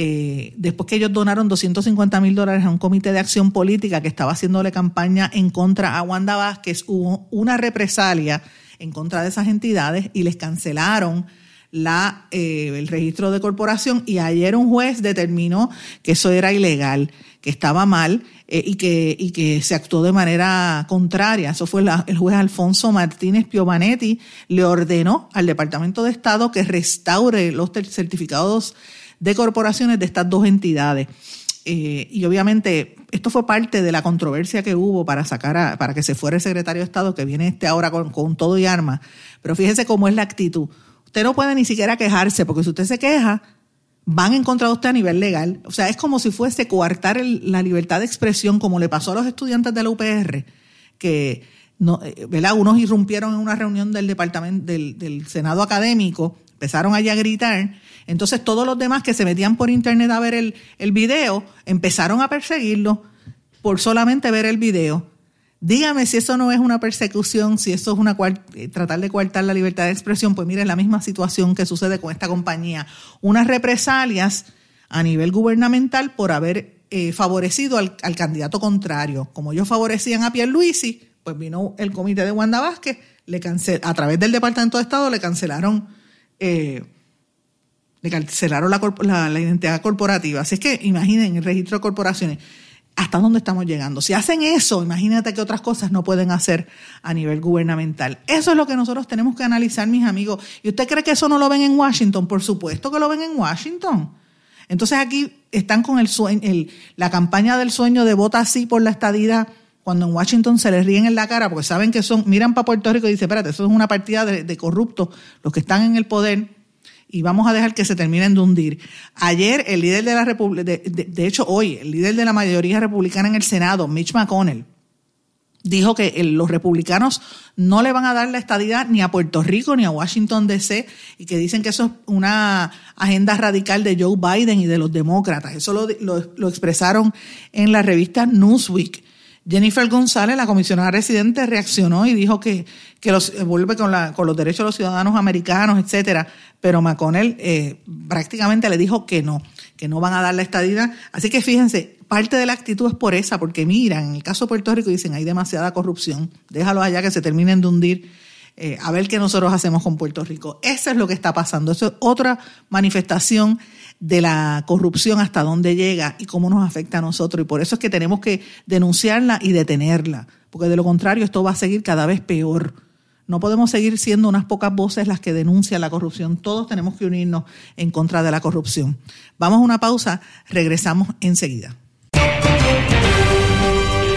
eh, después que ellos donaron 250 mil dólares a un comité de acción política que estaba haciéndole campaña en contra a Wanda Vázquez, hubo una represalia en contra de esas entidades y les cancelaron la, eh, el registro de corporación y ayer un juez determinó que eso era ilegal, que estaba mal eh, y, que, se actuó de manera contraria. Eso fue el juez Alfonso Martínez Piovanetti, le ordenó al Departamento de Estado que restaure los certificados de corporaciones de estas dos entidades. Eh, y obviamente esto fue parte de la controversia que hubo para sacar a, para que se fuera el secretario de Estado que viene este ahora con, con todo y armas. Pero fíjese cómo es la actitud. Usted no puede ni siquiera quejarse, porque si usted se queja, van en contra de usted a nivel legal. O sea, es como si fuese coartar la libertad de expresión, como le pasó a los estudiantes de la UPR, que no, eh, ¿verdad? unos irrumpieron en una reunión del departamento del, del Senado académico, empezaron allá a gritar entonces todos los demás que se metían por internet a ver el, el video empezaron a perseguirlo por solamente ver el video. Dígame si eso no es una persecución, si eso es una eh, tratar de coartar la libertad de expresión, pues mire, la misma situación que sucede con esta compañía. Unas represalias a nivel gubernamental por haber eh, favorecido al, candidato contrario. Como ellos favorecían a Pierluisi, pues vino el comité de Wanda Vázquez, le cancel, a través del Departamento de Estado le cancelaron eh, le cancelaron la, identidad corporativa. Así es que imaginen el registro de corporaciones. ¿Hasta dónde estamos llegando? Si hacen eso, imagínate que otras cosas no pueden hacer a nivel gubernamental. Eso es lo que nosotros tenemos que analizar, mis amigos. ¿Y usted cree que eso no lo ven en Washington? Por supuesto que lo ven en Washington. Entonces aquí están con el sueño, el, la campaña del sueño de vota así por la estadidad, cuando en Washington se les ríen en la cara porque saben que son, miran para Puerto Rico y dicen, espérate, eso es una partida de, de corruptos, los que están en el poder y vamos a dejar que se terminen de hundir. Ayer el líder de la República, de, hecho hoy, el líder de la mayoría republicana en el Senado, Mitch McConnell, dijo que los republicanos no le van a dar la estadidad ni a Puerto Rico ni a Washington DC y que dicen que eso es una agenda radical de Joe Biden y de los demócratas. Eso lo, lo expresaron en la revista Newsweek. Jennifer González, la comisionada residente, reaccionó y dijo que, que los, eh, vuelve con, la, con los derechos de los ciudadanos americanos, etcétera. Pero McConnell eh, prácticamente le dijo que no, que no van a dar la estadía. Así que fíjense, parte de la actitud es por esa, porque miran, en el caso de Puerto Rico dicen hay demasiada corrupción, déjalo allá que se terminen de hundir. Eh, a ver qué nosotros hacemos con Puerto Rico. Eso es lo que está pasando. Eso es otra manifestación de la corrupción hasta dónde llega y cómo nos afecta a nosotros. Y por eso es que tenemos que denunciarla y detenerla, porque de lo contrario esto va a seguir cada vez peor. No podemos seguir siendo unas pocas voces las que denuncian la corrupción. Todos tenemos que unirnos en contra de la corrupción. Vamos a una pausa, regresamos enseguida.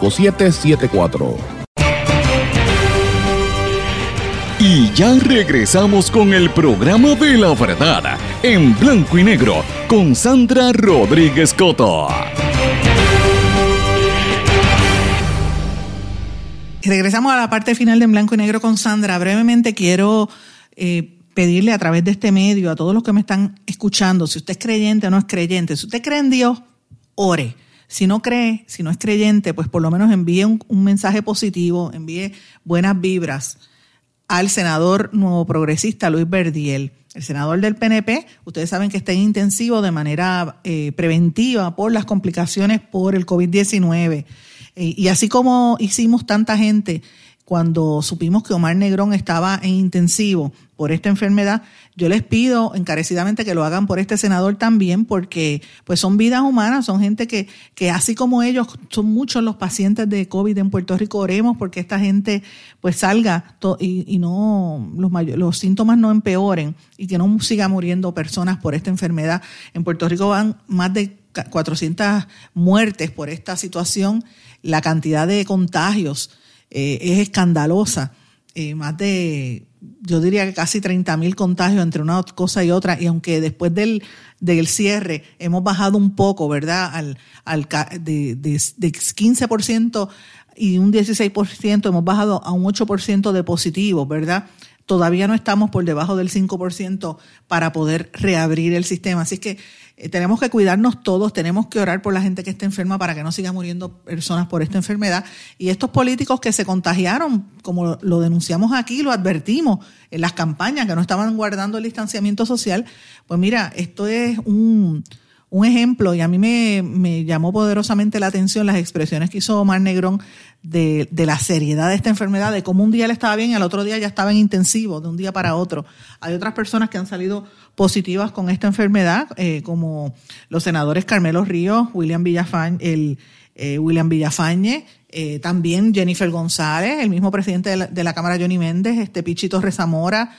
5774. Y ya regresamos con el programa de la verdad en blanco y negro con Sandra Rodríguez Coto. Regresamos a la parte final de en blanco y negro con Sandra. Brevemente quiero eh, pedirle a través de este medio a todos los que me están escuchando, si usted es creyente o no es creyente, si usted cree en Dios, ore si no cree, si no es creyente, pues por lo menos envíe un, mensaje positivo, envíe buenas vibras al senador nuevo progresista Luis Verdiel. El senador del PNP, ustedes saben que está en intensivo de manera eh, preventiva por las complicaciones por el COVID-19. y así como hicimos tanta gente cuando supimos que Omar Negrón estaba en intensivo por esta enfermedad, yo les pido encarecidamente que lo hagan por este senador también, porque pues son vidas humanas, son gente que, que así como ellos, son muchos los pacientes de COVID en Puerto Rico, oremos porque esta gente pues salga y, no los, los síntomas no empeoren y que no siga muriendo personas por esta enfermedad. En Puerto Rico van más de 400 muertes por esta situación, la cantidad de contagios eh, es escandalosa. Eh, más de, yo diría que casi 30 mil contagios entre una cosa y otra, y aunque después del, del cierre hemos bajado un poco, ¿verdad? Al, al, de, de, de 15% y un 16% hemos bajado a un 8% de positivos, ¿verdad? Todavía no estamos por debajo del 5% para poder reabrir el sistema. Así que eh, tenemos que cuidarnos todos, tenemos que orar por la gente que está enferma para que no siga muriendo personas por esta enfermedad. Y estos políticos que se contagiaron, como lo denunciamos aquí, lo advertimos en las campañas, que no estaban guardando el distanciamiento social, pues mira, esto es un, un ejemplo y a mí me, me, llamó poderosamente la atención las expresiones que hizo Omar Negrón de, la seriedad de esta enfermedad, de cómo un día le estaba bien y al otro día ya estaba en intensivo, de un día para otro. Hay otras personas que han salido positivas con esta enfermedad, eh, como los senadores Carmelo Ríos, William Villafañe, eh, William Villafañe, eh, también Jennifer González, el mismo presidente de la, de la, Cámara Johnny Méndez, este Pichito Rezamora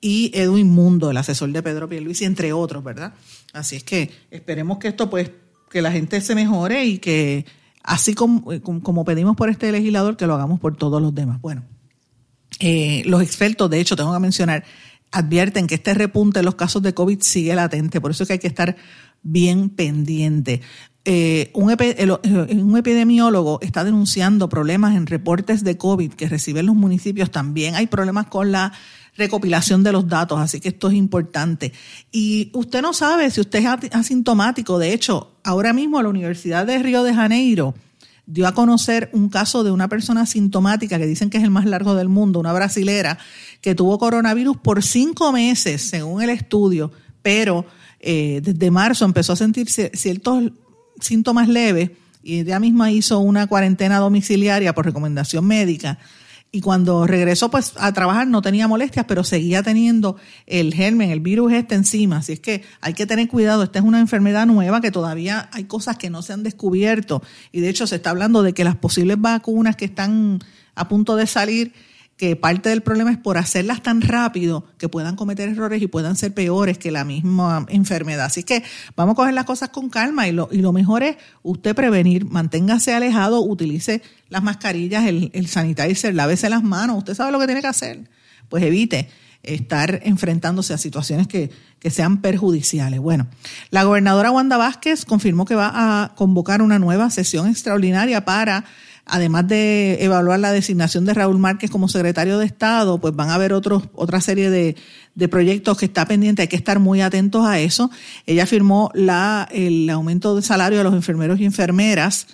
y Edwin Mundo, el asesor de Pedro Pierluisi, entre otros, ¿verdad? Así es que esperemos que esto, pues, que la gente se mejore y que así como, como pedimos por este legislador, que lo hagamos por todos los demás. Bueno, los expertos, de hecho, tengo que mencionar, advierten que este repunte en los casos de COVID sigue latente, por eso es que hay que estar bien pendiente. Eh, un, epidemiólogo está denunciando problemas en reportes de COVID que reciben los municipios. También hay problemas con la recopilación de los datos, así que esto es importante. Y usted no sabe si usted es asintomático. De hecho, ahora mismo la Universidad de Río de Janeiro dio a conocer un caso de una persona sintomática que dicen que es el más largo del mundo, una brasilera, que tuvo coronavirus por cinco meses, según el estudio, pero eh, desde marzo empezó a sentir ciertos síntomas leves y ella misma hizo una cuarentena domiciliaria por recomendación médica y cuando regresó pues a trabajar no tenía molestias, pero seguía teniendo el germen, el virus este encima. Así es que hay que tener cuidado. Esta es una enfermedad nueva que todavía hay cosas que no se han descubierto. Y de hecho se está hablando de que las posibles vacunas que están a punto de salir que parte del problema es por hacerlas tan rápido que puedan cometer errores y puedan ser peores que la misma enfermedad. Así que vamos a coger las cosas con calma y lo, y lo mejor es usted prevenir, manténgase alejado, utilice las mascarillas, el, el sanitizer, lávese las manos, usted sabe lo que tiene que hacer. Pues evite estar enfrentándose a situaciones que, que sean perjudiciales. Bueno, la gobernadora Wanda Vázquez confirmó que va a convocar una nueva sesión extraordinaria para además de evaluar la designación de Raúl Márquez como secretario de Estado, pues van a haber otros, otra serie de, de proyectos que está pendiente, hay que estar muy atentos a eso. Ella firmó la, el aumento de salario de los enfermeros y enfermeras,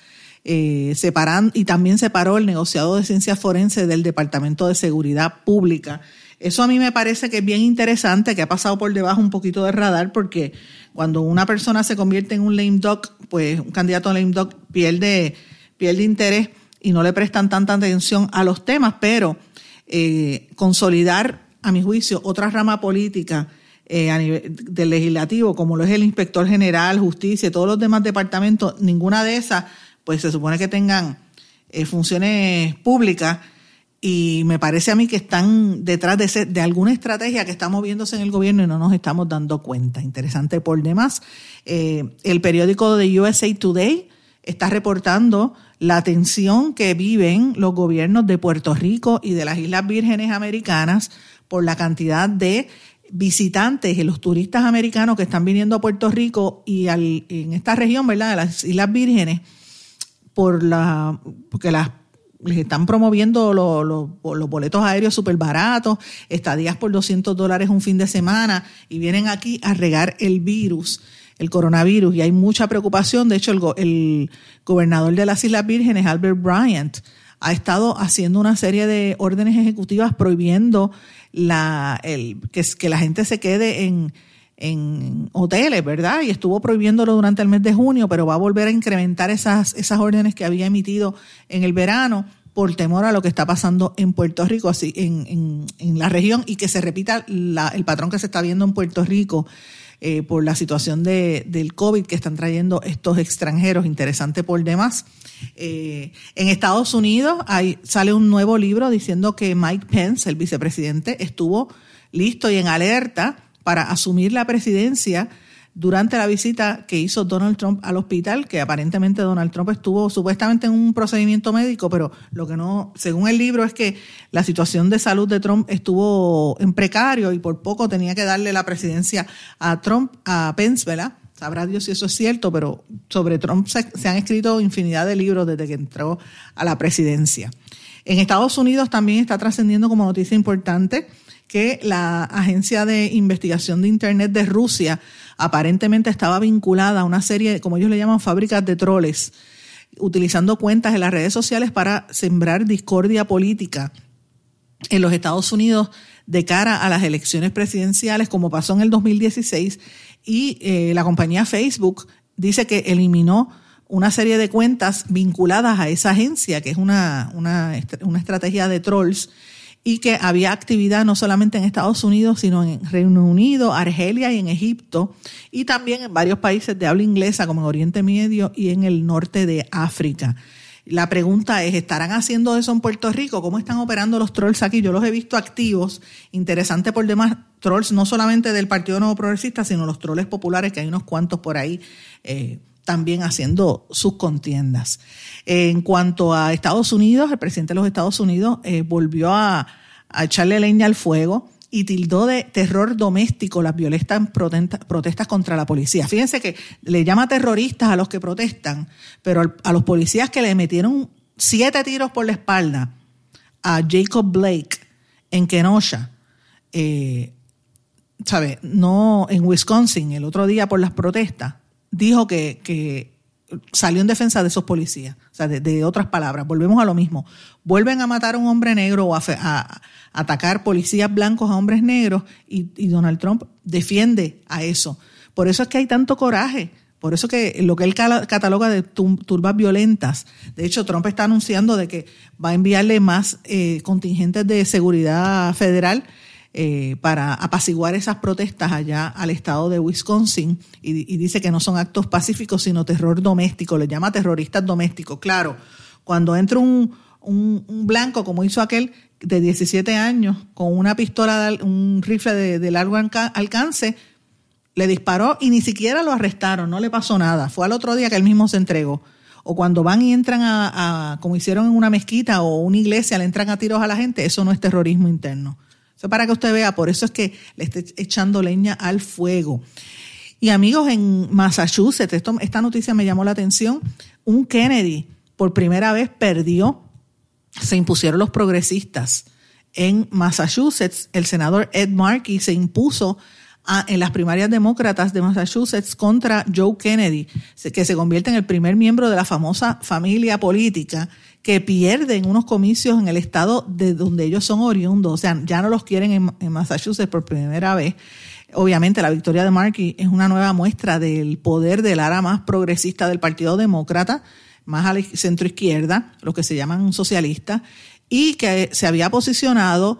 eh, separan, y también separó el negociado de ciencias forenses del Departamento de Seguridad Pública. Eso a mí me parece que es bien interesante, que ha pasado por debajo un poquito de radar, porque cuando una persona se convierte en un lame duck, pues un candidato a lame duck pierde, pierde interés y no le prestan tanta atención a los temas, pero eh, consolidar, a mi juicio, otra rama política eh, a nivel del legislativo, como lo es el inspector general, justicia todos los demás departamentos, ninguna de esas, pues se supone que tengan eh, funciones públicas y me parece a mí que están detrás de, ese- de alguna estrategia que está moviéndose en el gobierno y no nos estamos dando cuenta. Interesante por demás. Eh, el periódico de USA Today está reportando la tensión que viven los gobiernos de Puerto Rico y de las Islas Vírgenes Americanas por la cantidad de visitantes y los turistas americanos que están viniendo a Puerto Rico y al- en esta región, ¿verdad? De las Islas Vírgenes, por la, porque las les están promoviendo lo- lo- los boletos aéreos súper baratos, estadías por 200 dólares un fin de semana y vienen aquí a regar el virus, el coronavirus. Y hay mucha preocupación. De hecho, el, go- el gobernador de las Islas Vírgenes, Albert Bryant, ha estado haciendo una serie de órdenes ejecutivas prohibiendo la, el, que, que la gente se quede en, en hoteles, ¿verdad? Y estuvo prohibiéndolo durante el mes de junio, pero va a volver a incrementar esas, esas órdenes que había emitido en el verano por temor a lo que está pasando en Puerto Rico, así en, en, en la región, y que se repita la- el patrón que se está viendo en Puerto Rico eh, por la situación de, del COVID que están trayendo estos extranjeros, interesante por demás. Eh, en Estados Unidos hay, sale un nuevo libro diciendo que Mike Pence, el vicepresidente, estuvo listo y en alerta para asumir la presidencia durante la visita que hizo Donald Trump al hospital, que aparentemente Donald Trump estuvo supuestamente en un procedimiento médico, pero lo que no, según el libro, es que la situación de salud de Trump estuvo en precario y por poco tenía que darle la presidencia a Trump, a Pence, ¿verdad? Sabrá Dios si eso es cierto, pero sobre Trump se, se han escrito infinidad de libros desde que entró a la presidencia. En Estados Unidos también está trascendiendo como noticia importante que la Agencia de Investigación de Internet de Rusia aparentemente estaba vinculada a una serie, como ellos le llaman, fábricas de troles, utilizando cuentas en las redes sociales para sembrar discordia política en los Estados Unidos de cara a las elecciones presidenciales, como pasó en el 2016, y eh, la compañía Facebook dice que eliminó una serie de cuentas vinculadas a esa agencia, que es una, una, una estrategia de trolls, y que había actividad no solamente en Estados Unidos, sino en Reino Unido, Argelia y en Egipto, y también en varios países de habla inglesa, como en Oriente Medio y en el norte de África. La pregunta es, ¿estarán haciendo eso en Puerto Rico? ¿Cómo están operando los trolls aquí? Yo los he visto activos. Interesante por demás, trolls no solamente del Partido Nuevo Progresista, sino los trolls populares, que hay unos cuantos por ahí eh, también haciendo sus contiendas. En cuanto a Estados Unidos, el presidente de los Estados Unidos eh, volvió a, a echarle leña al fuego y tildó de terror doméstico las violentas protesta- protestas contra la policía. Fíjense que le llama terroristas a los que protestan, pero a los policías que le metieron siete tiros por la espalda a Jacob Blake en Kenosha, eh, ¿sabe? No, en Wisconsin, el otro día por las protestas, dijo que, que salió en defensa de esos policías. O sea, de, otras palabras, volvemos a lo mismo. Vuelven a matar a un hombre negro o a, atacar policías blancos a hombres negros y, y Donald Trump defiende a eso. Por eso es que hay tanto coraje. Por eso que lo que él cataloga de turbas violentas. De hecho, Trump está anunciando de que va a enviarle más eh, contingentes de seguridad federal eh, para apaciguar esas protestas allá al estado de Wisconsin y, dice que no son actos pacíficos sino terror doméstico, le llama terroristas domésticos. Claro, cuando entra un, un, blanco como hizo aquel de 17 años con una pistola, un rifle de, largo alca- alcance, le disparó y ni siquiera lo arrestaron, no le pasó nada. Fue al otro día que él mismo se entregó. O cuando van y entran a- como hicieron en una mezquita o una iglesia, le entran a tiros a la gente, eso no es terrorismo interno. Eso para que usted vea, por eso es que le esté echando leña al fuego. Y amigos, en Massachusetts, esta noticia me llamó la atención, un Kennedy por primera vez perdió, se impusieron los progresistas. En Massachusetts, el senador Ed Markey se impuso en las primarias demócratas de Massachusetts contra Joe Kennedy, que se convierte en el primer miembro de la famosa familia política que pierde en unos comicios en el estado de donde ellos son oriundos. O sea, ya no los quieren en, Massachusetts por primera vez. Obviamente la victoria de Markey es una nueva muestra del poder del ara más progresista del Partido Demócrata. más a centro izquierda, lo que se llaman socialistas, y que se había posicionado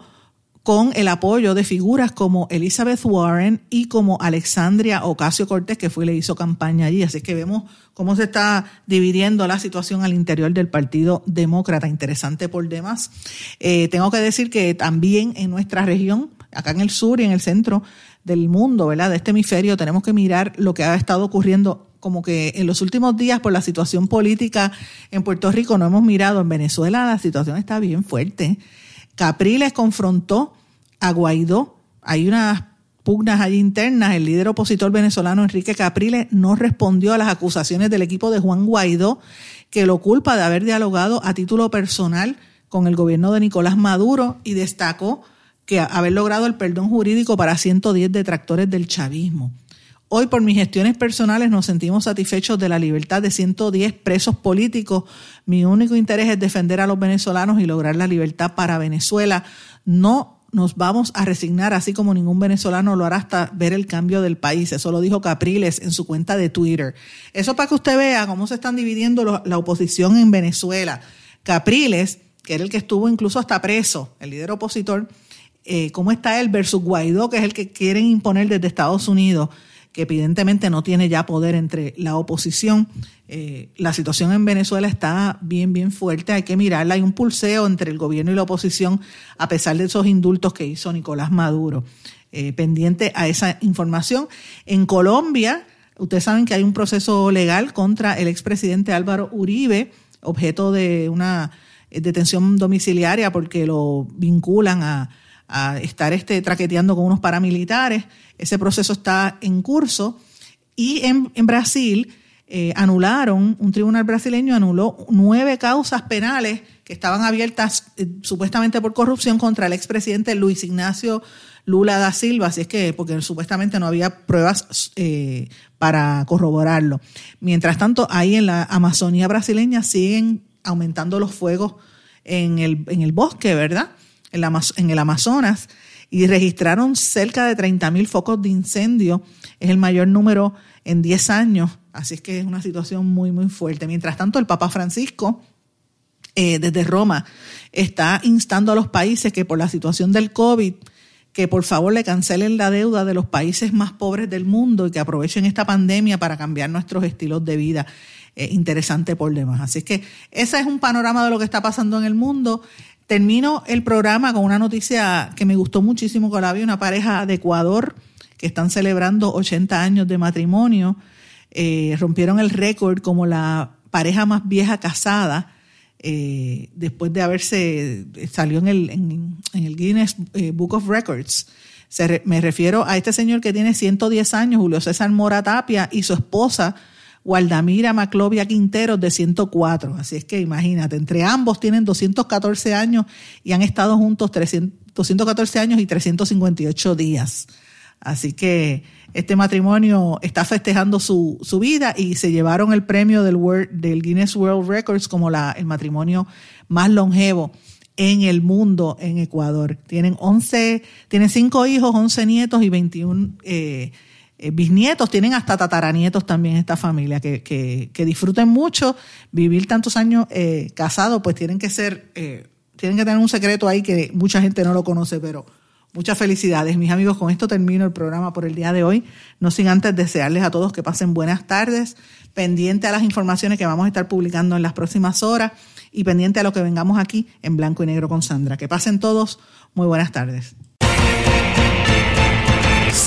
con el apoyo de figuras como Elizabeth Warren y como Alexandria Ocasio Cortés, que fue y le hizo campaña allí. Así que vemos cómo se está dividiendo la situación al interior del Partido Demócrata. Interesante por demás. Eh, tengo que decir que también en nuestra región, acá en el sur y en el centro del mundo, ¿verdad? De este hemisferio, tenemos que mirar lo que ha estado ocurriendo como que en los últimos días por la situación política en Puerto Rico no hemos mirado en Venezuela la situación está bien fuerte. Capriles confrontó a Guaidó. Hay unas pugnas allí internas. El líder opositor venezolano Enrique Capriles no respondió a las acusaciones del equipo de Juan Guaidó, que lo culpa de haber dialogado a título personal con el gobierno de Nicolás Maduro y destacó que haber logrado el perdón jurídico para 110 detractores del chavismo. Hoy, por mis gestiones personales, nos sentimos satisfechos de la libertad de 110 presos políticos. Mi único interés es defender a los venezolanos y lograr la libertad para Venezuela. No nos vamos a resignar, así como ningún venezolano lo hará hasta ver el cambio del país. Eso lo dijo Capriles en su cuenta de Twitter. Eso para que usted vea cómo se están dividiendo la oposición en Venezuela. Capriles, que era el que estuvo incluso hasta preso, el líder opositor, eh, cómo está él versus Guaidó, que es el que quieren imponer desde Estados Unidos que evidentemente no tiene ya poder entre la oposición. Eh, la situación en Venezuela está bien, bien fuerte, hay que mirarla. Hay un pulseo entre el gobierno y la oposición, a pesar de esos indultos que hizo Nicolás Maduro. Eh, pendiente a esa información. En Colombia, ustedes saben que hay un proceso legal contra el expresidente Álvaro Uribe, objeto de una detención domiciliaria porque lo vinculan a a estar este, traqueteando con unos paramilitares. Ese proceso está en curso. Y en, Brasil eh, anularon, un tribunal brasileño anuló nueve causas penales que estaban abiertas eh, supuestamente por corrupción contra el expresidente Luis Ignacio Lula da Silva, así es que, porque supuestamente no había pruebas eh, para corroborarlo. Mientras tanto, ahí en la Amazonía brasileña siguen aumentando los fuegos en el, en el bosque, ¿verdad? En, el Amazonas y registraron cerca de 30.000 focos de incendio. Es el mayor número en 10 años, así es que es una situación muy, muy fuerte. Mientras tanto, el Papa Francisco, eh, desde Roma, está instando a los países que por la situación del COVID, que por favor le cancelen la deuda de los países más pobres del mundo y que aprovechen esta pandemia para cambiar nuestros estilos de vida. interesante por demás. Así es que ese es un panorama de lo que está pasando en el mundo. Termino el programa con una noticia que me gustó muchísimo, que la vi una pareja de Ecuador que están celebrando 80 años de matrimonio. Eh, rompieron el récord como la pareja más vieja casada eh, después de haberse, salió en el, en, el Guinness eh, Book of Records. me refiero a este señor que tiene 110 años, Julio César Mora Tapia, y su esposa, Gualdamira Maclovia Quinteros de 104. Así es que imagínate, entre ambos tienen 214 años y han estado juntos 214 años y 358 días. Así que este matrimonio está festejando su, su vida y se llevaron el premio del, World, del Guinness World Records como la, el matrimonio más longevo en el mundo en Ecuador. Tienen 11, tienen 5 hijos, 11 nietos y 21 eh, eh, bisnietos, tienen hasta tataranietos también esta familia, que, que, disfruten mucho, vivir tantos años eh, casados, pues tienen que ser, eh, tienen que tener un secreto ahí que mucha gente no lo conoce, pero muchas felicidades, mis amigos. Con esto termino el programa por el día de hoy. No sin antes desearles a todos que pasen buenas tardes, pendiente a las informaciones que vamos a estar publicando en las próximas horas y pendiente a lo que vengamos aquí en blanco y negro con Sandra. Que pasen todos muy buenas tardes.